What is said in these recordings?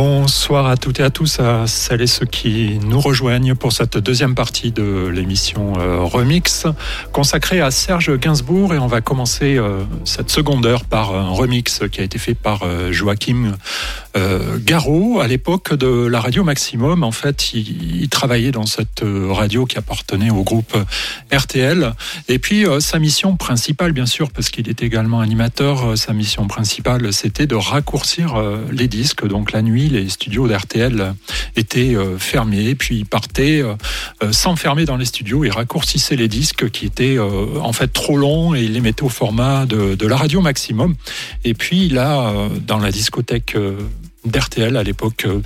Bonsoir à toutes et à tous, à celles et ceux qui nous rejoignent pour cette deuxième partie de l'émission euh, Remix consacrée à Serge Gainsbourg. Et on va commencer euh, cette seconde heure par un remix qui a été fait par euh, Garraud à l'époque de la radio Maximum. En fait, il, travaillait dans cette radio qui appartenait au groupe RTL et puis sa mission principale, bien sûr, parce qu'il est également animateur, sa mission principale c'était de raccourcir les disques, donc la nuit les studios d'RTL étaient euh, fermés, puis euh, euh, s'enfermer dans les studios et raccourcissaient les disques qui étaient en fait trop longs et ils les mettaient au format de, de la radio maximum. Et puis là, dans la discothèque d'RTL à l'époque euh,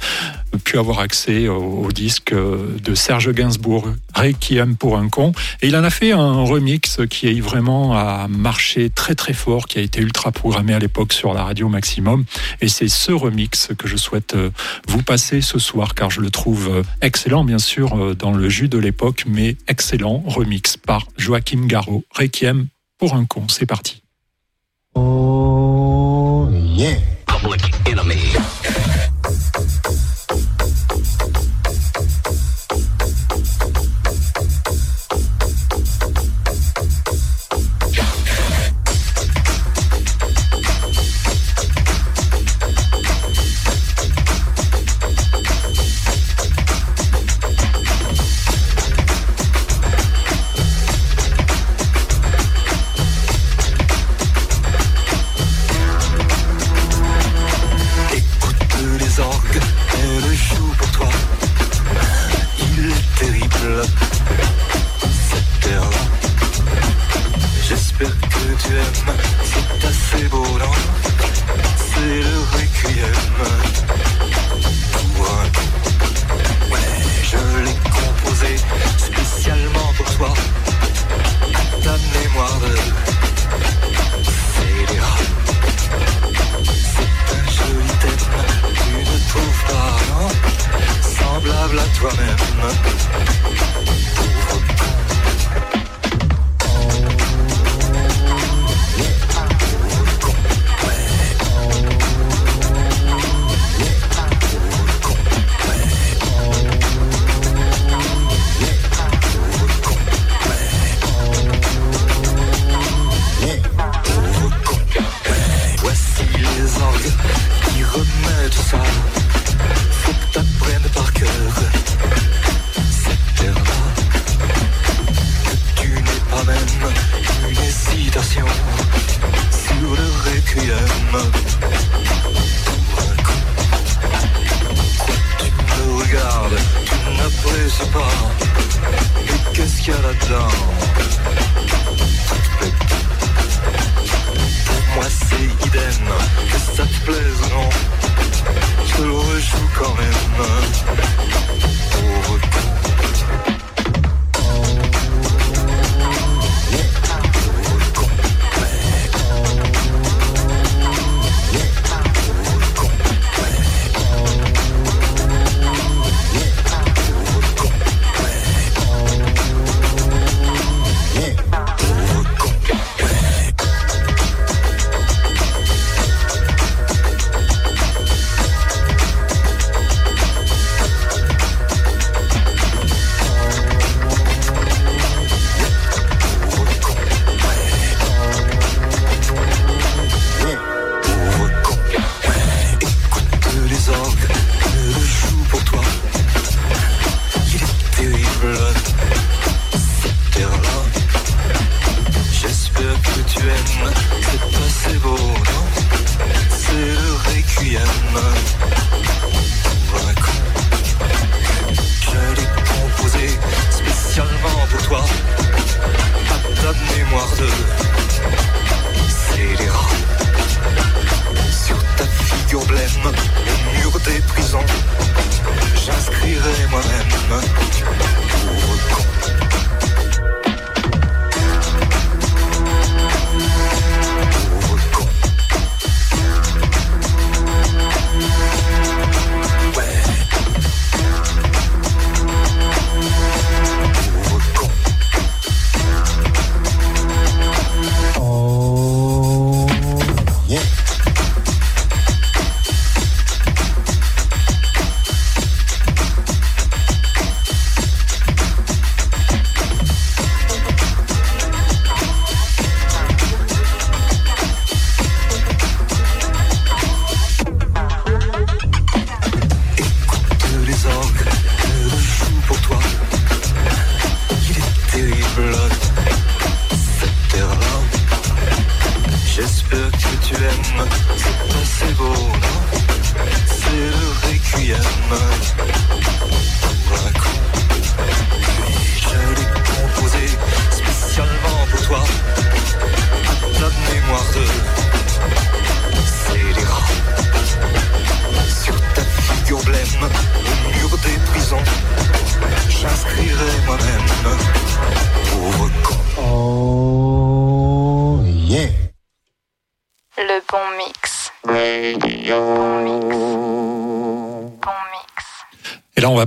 pu avoir accès au, disque euh, de Serge Gainsbourg, Requiem pour un con. Et il en a fait un remix qui est vraiment a marché très très fort, qui a été ultra programmé à l'époque sur la radio Maximum. Et c'est ce remix que je souhaite euh, vous passer ce soir, car je le trouve excellent, bien sûr, dans le jus de l'époque, mais excellent remix par Joachim Garraud, Requiem pour un con. C'est parti. Oh yeah. Public enemy.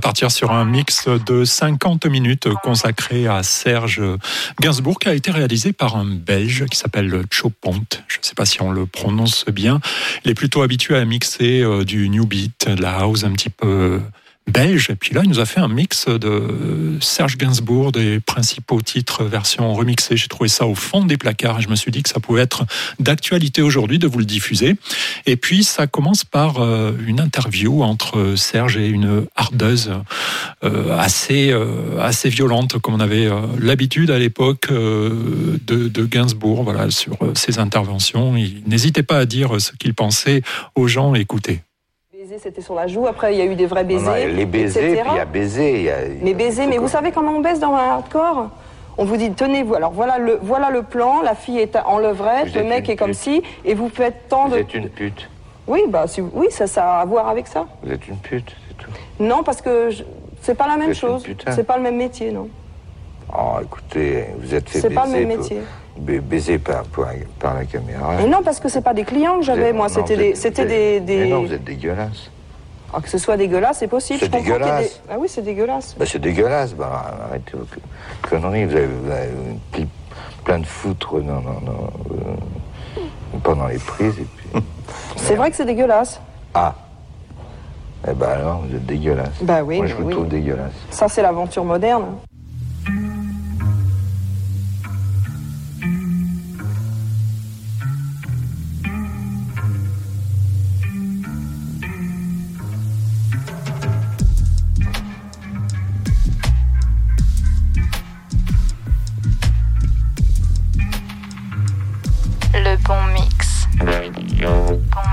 Partir sur un mix de 50 minutes consacré à Serge Gainsbourg qui a été réalisé par un Belge qui s'appelle Chopont. Je ne sais pas si on le prononce bien. Il est plutôt habitué à mixer euh, du new beat, de la house un petit peu belge. Et puis là, il nous a fait un mix de Serge Gainsbourg, des principaux titres version remixée. J'ai trouvé ça au fond des placards et je me suis dit que ça pouvait être d'actualité aujourd'hui de vous le diffuser. Et puis, ça commence par euh, une interview entre Serge et une hardeuse euh, assez, euh, assez violente, comme on avait l'habitude à l'époque de, de Gainsbourg, voilà, sur ses interventions. Il n'hésitait pas à dire ce qu'il pensait aux gens c'était sur la joue. Après, il y a eu des vrais baisers. les baisers, puis il y a baiser. Y a... Mais baiser, mais vous savez comment on baisse dans un hardcore? On vous dit, tenez-vous, alors voilà le, voilà le plan, la fille est en levrette, le mec est comme ci, et vous faites tant de... Vous êtes une pute. Oui, bah, oui, ça, ça a à voir avec ça. Vous êtes une pute, c'est tout. Non, parce que c'est pas la même chose. C'est pas le même métier, non? Oh, écoutez, vous êtes fait C'est pas le même métier baiser par, par, la caméra. Mais non, parce que c'est pas des clients que j'avais, moi, c'était des, c'était des, des, Mais non, vous êtes dégueulasse. Ah, que ce soit dégueulasse, c'est possible. C'est dégueulasse. Ah oui, c'est dégueulasse. Bah, c'est dégueulasse. Bah, arrêtez vos conneries. Vous avez, vous avez plein de foutre non, non, non, euh, pendant les prises. Et puis, c'est vrai que c'est dégueulasse. Ah. Eh ben alors, vous êtes dégueulasse. Bah oui. Moi, je vous trouve dégueulasse. Ça, c'est l'aventure moderne. con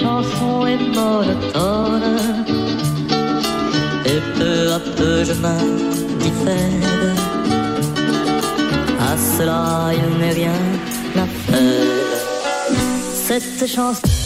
chanson est monotone. Et peu à peu, je m'indiffère. À cela, il n'est rien à faire. Cette chanson.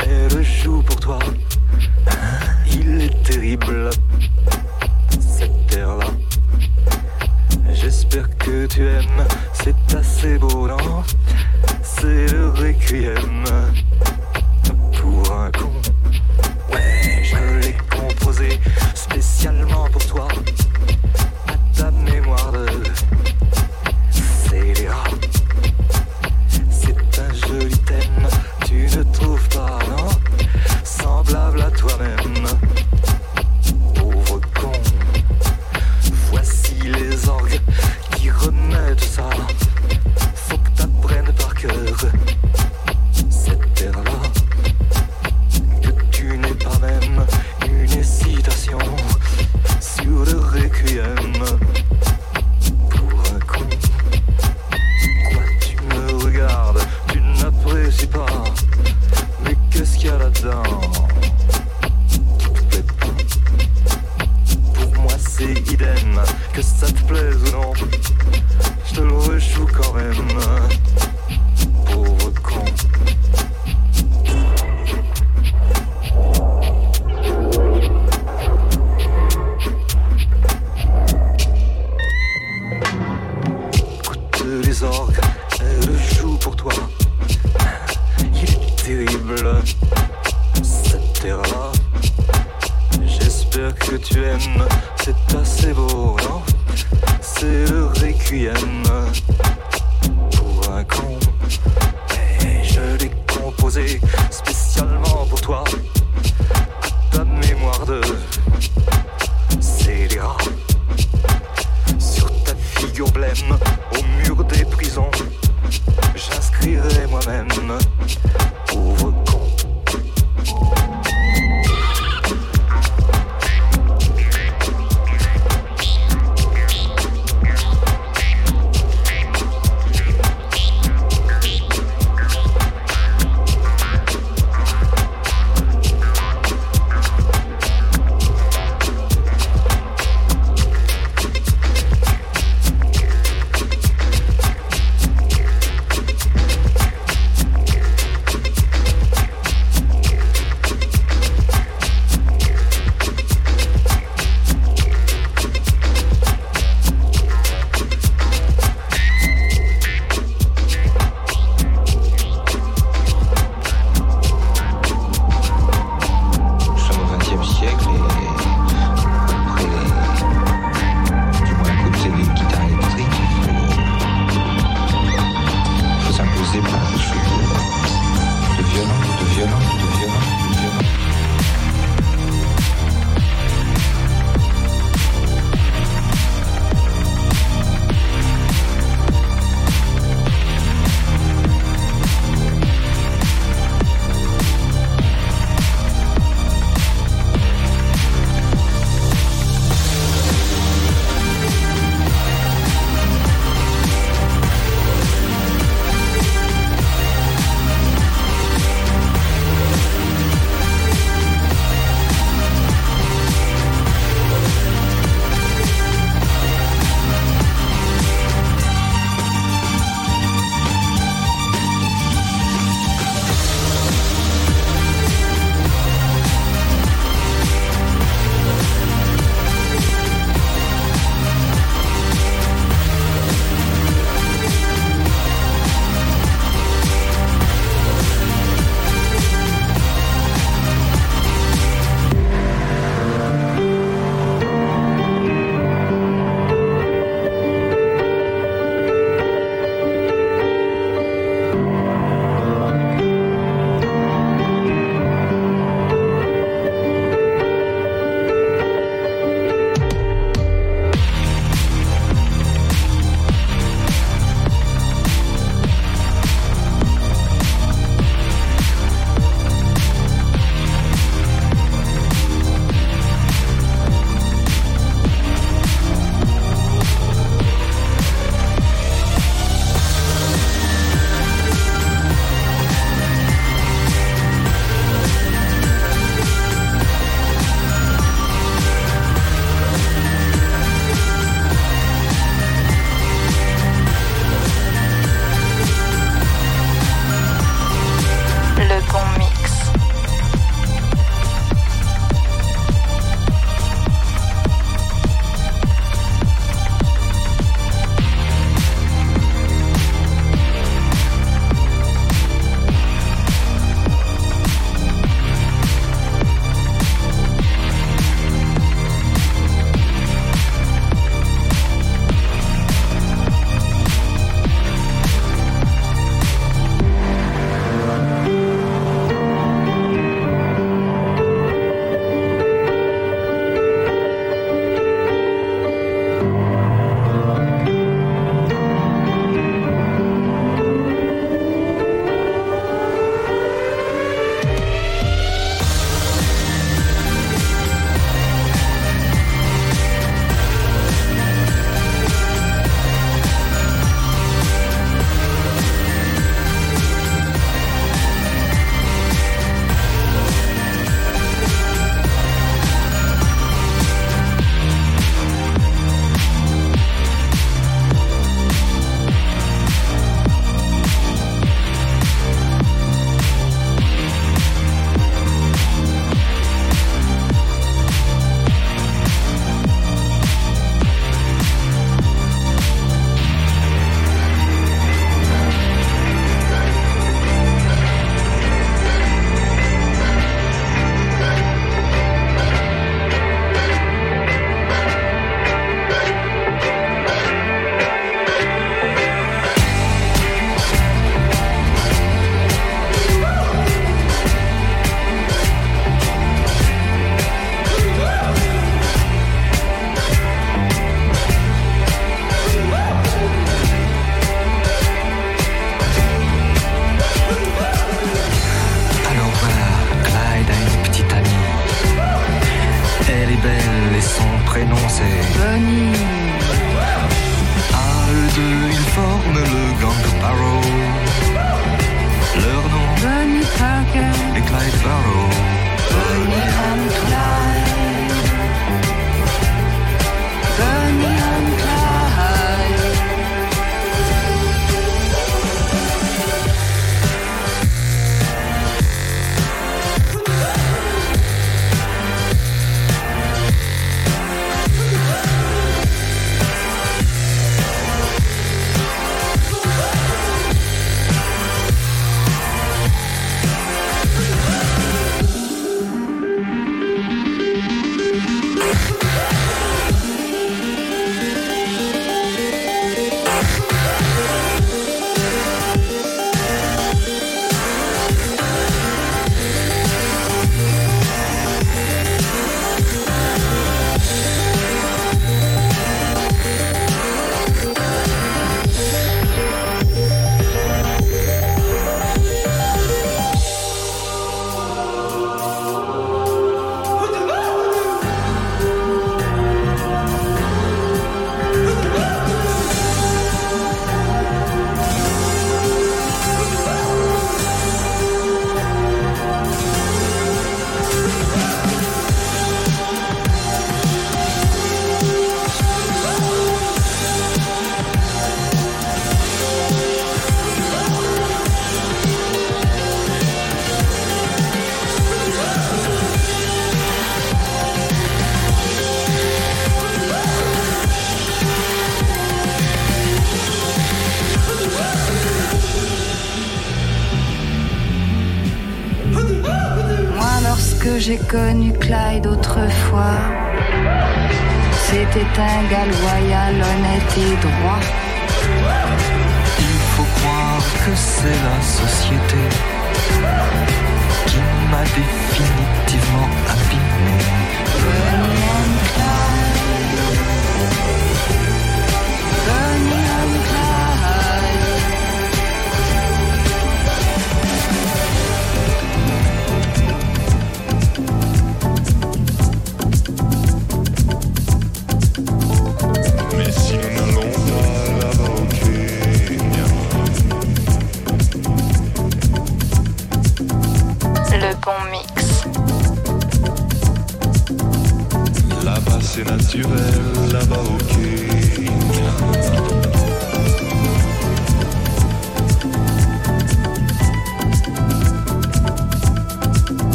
elle joue pour toi. and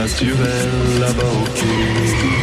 naturel, là-bas au.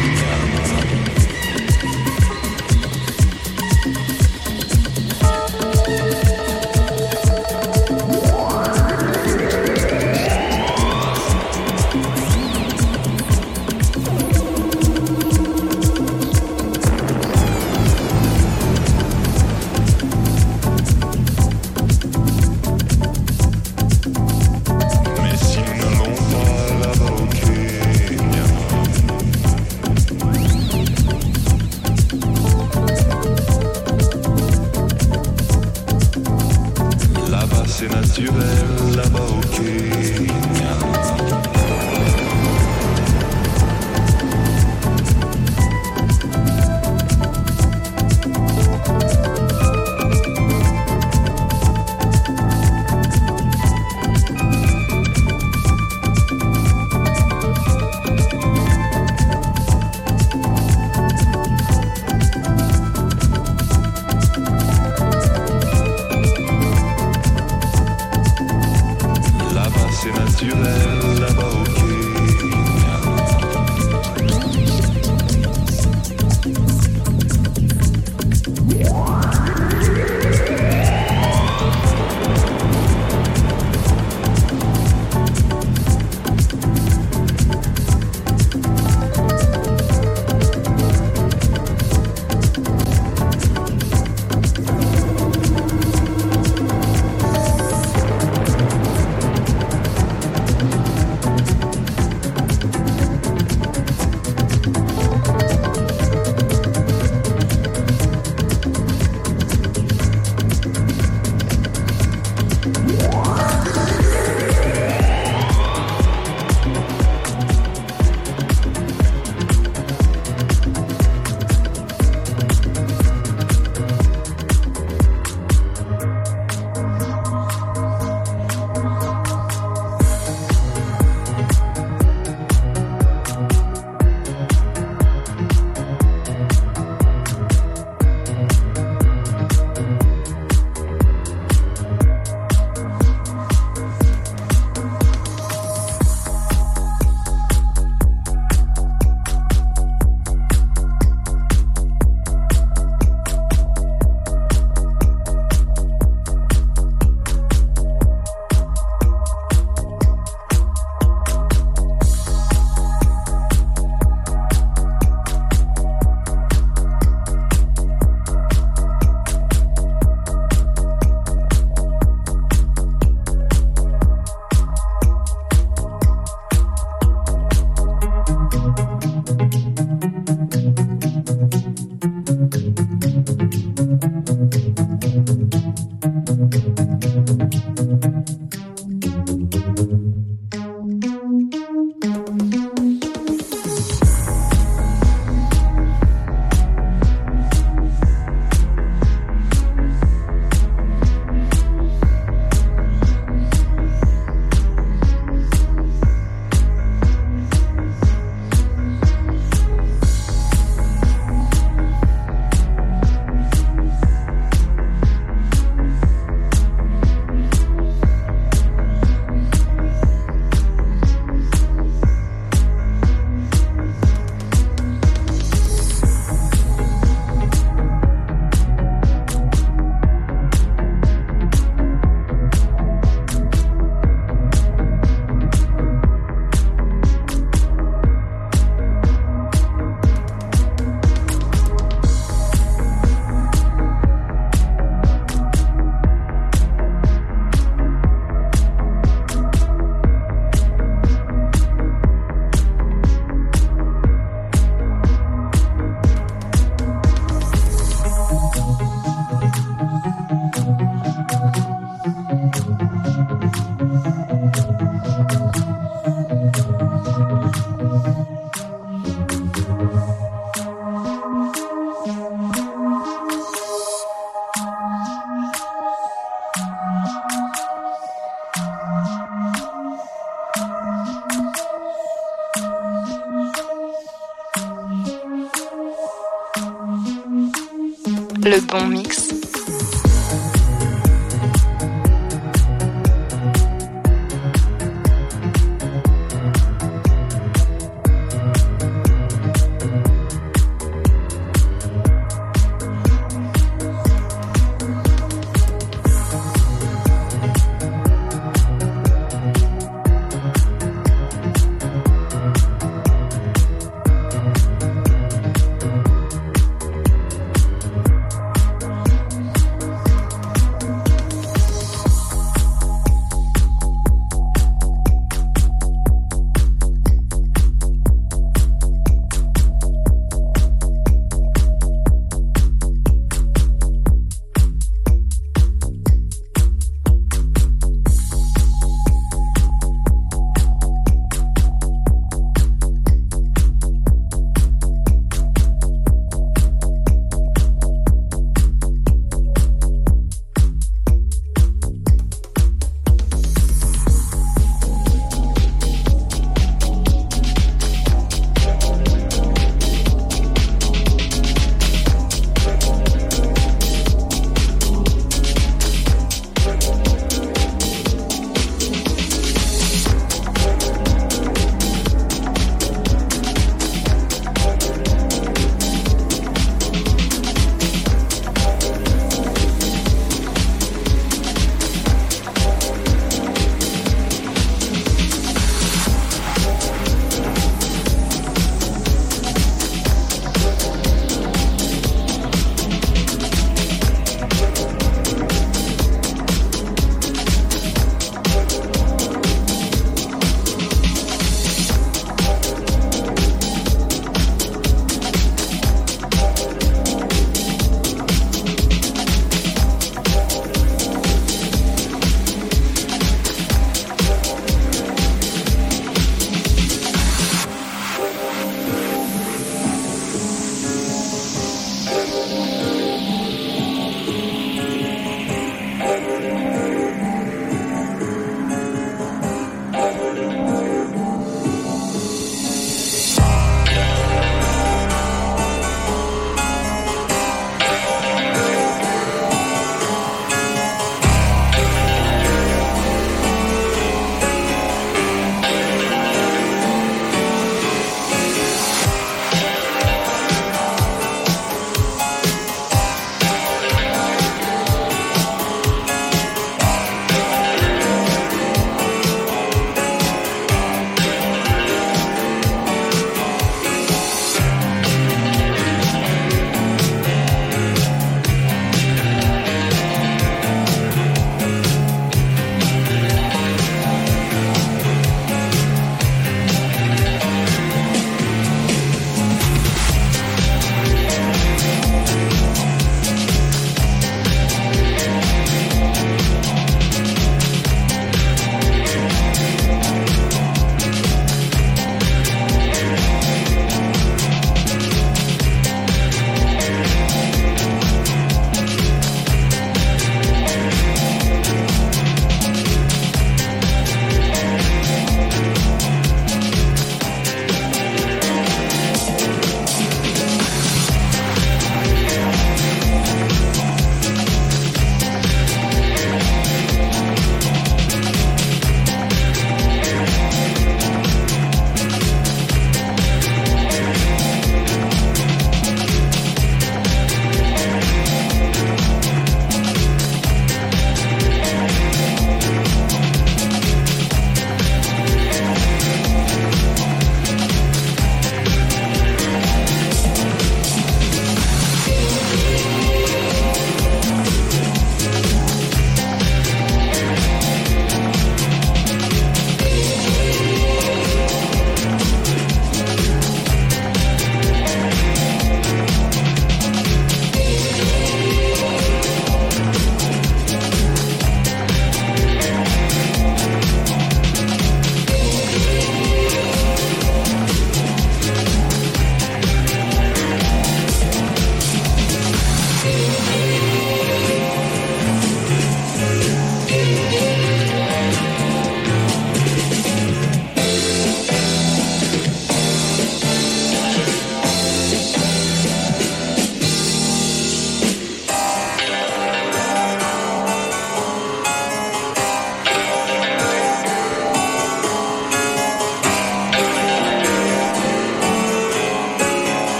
Le bon mix.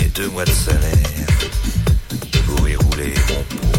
les deux mois de salaire, je pourrais rouler mon pot.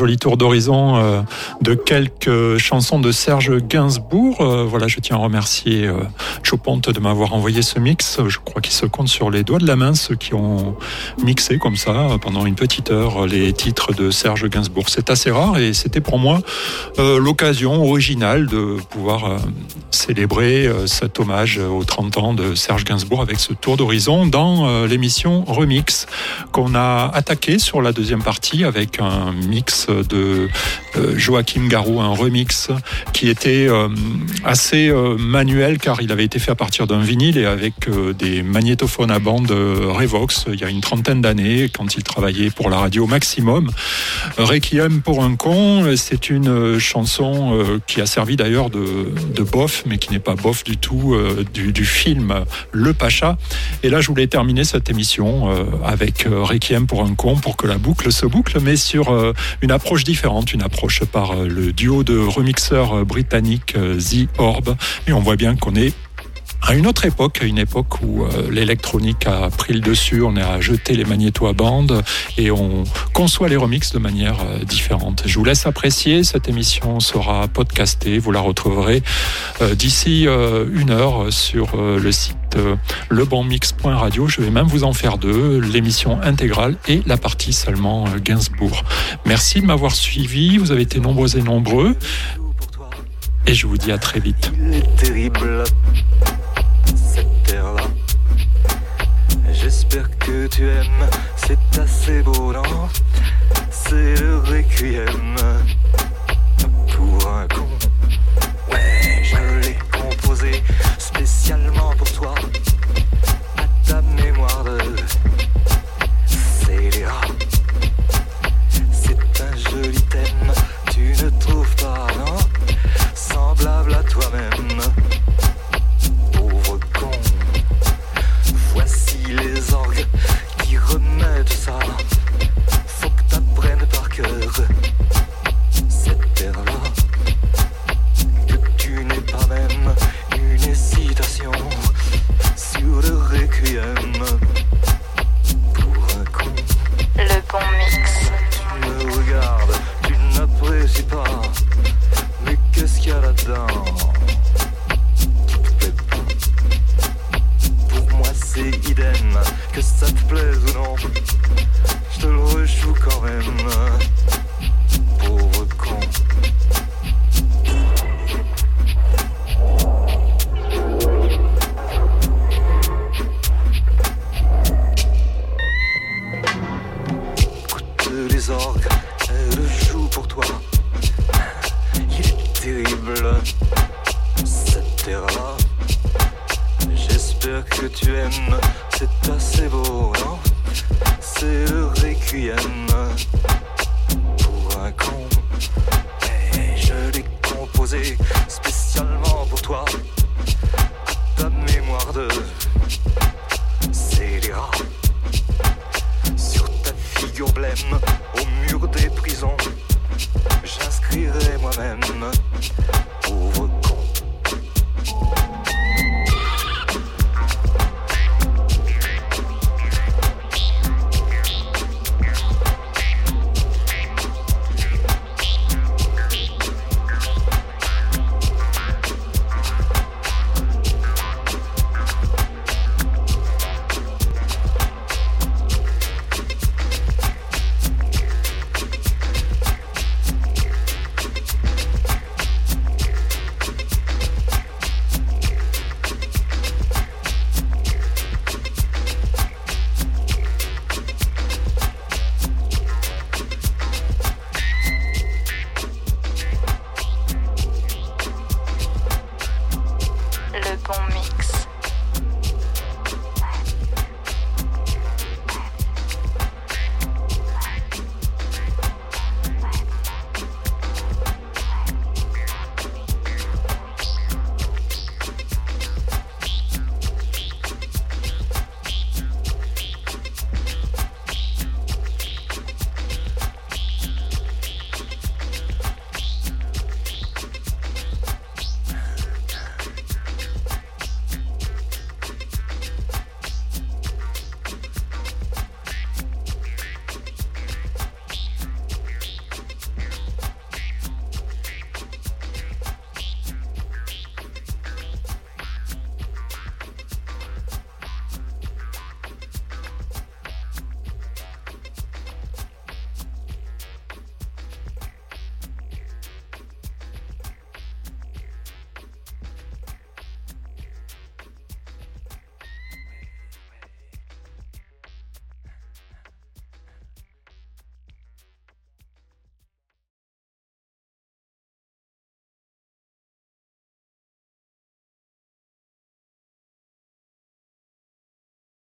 Joli tour d'horizon euh, de quelques chansons de Serge Gainsbourg. Euh, voilà, je tiens à remercier euh, Choponte de m'avoir envoyé ce mix. Je crois qu'il se compte sur les doigts de la main ceux qui ont mixé comme ça euh, pendant une petite heure les titres de Serge Gainsbourg. C'est assez rare et c'était pour moi l'occasion originale de pouvoir célébrer cet hommage aux 30 ans de Serge Gainsbourg avec ce tour d'horizon dans l'émission Remix qu'on a attaqué sur la deuxième partie avec un mix de euh, Joachim Garou, un remix qui était euh, assez euh, manuel car il avait été fait à partir d'un vinyle et avec des magnétophones à bande Revox il y a une trentaine d'années quand il travaillait pour la radio Maximum. Requiem pour un con, c'est une chanson qui a servi d'ailleurs de, bof, mais qui n'est pas bof du tout du, du film Le Pacha. Et là, je voulais terminer cette émission avec Requiem pour un con pour que la boucle se boucle, mais sur une différente, une approche par euh, le duo de remixeurs euh, britanniques euh, The Orb. Et on voit bien qu'on est à une autre époque, une époque où euh, l'électronique a pris le dessus, on a jeté les magnétos à bande et on conçoit les remixes de manière euh, différente. Je vous laisse apprécier, cette émission sera podcastée, vous la retrouverez euh, d'ici une heure sur le site lebonmix.radio. Je vais même vous en faire deux, l'émission intégrale et la partie seulement Gainsbourg. Merci de m'avoir suivi, vous avez été nombreux et nombreux et je vous dis à très vite. C'est assez beau, non? C'est le requiem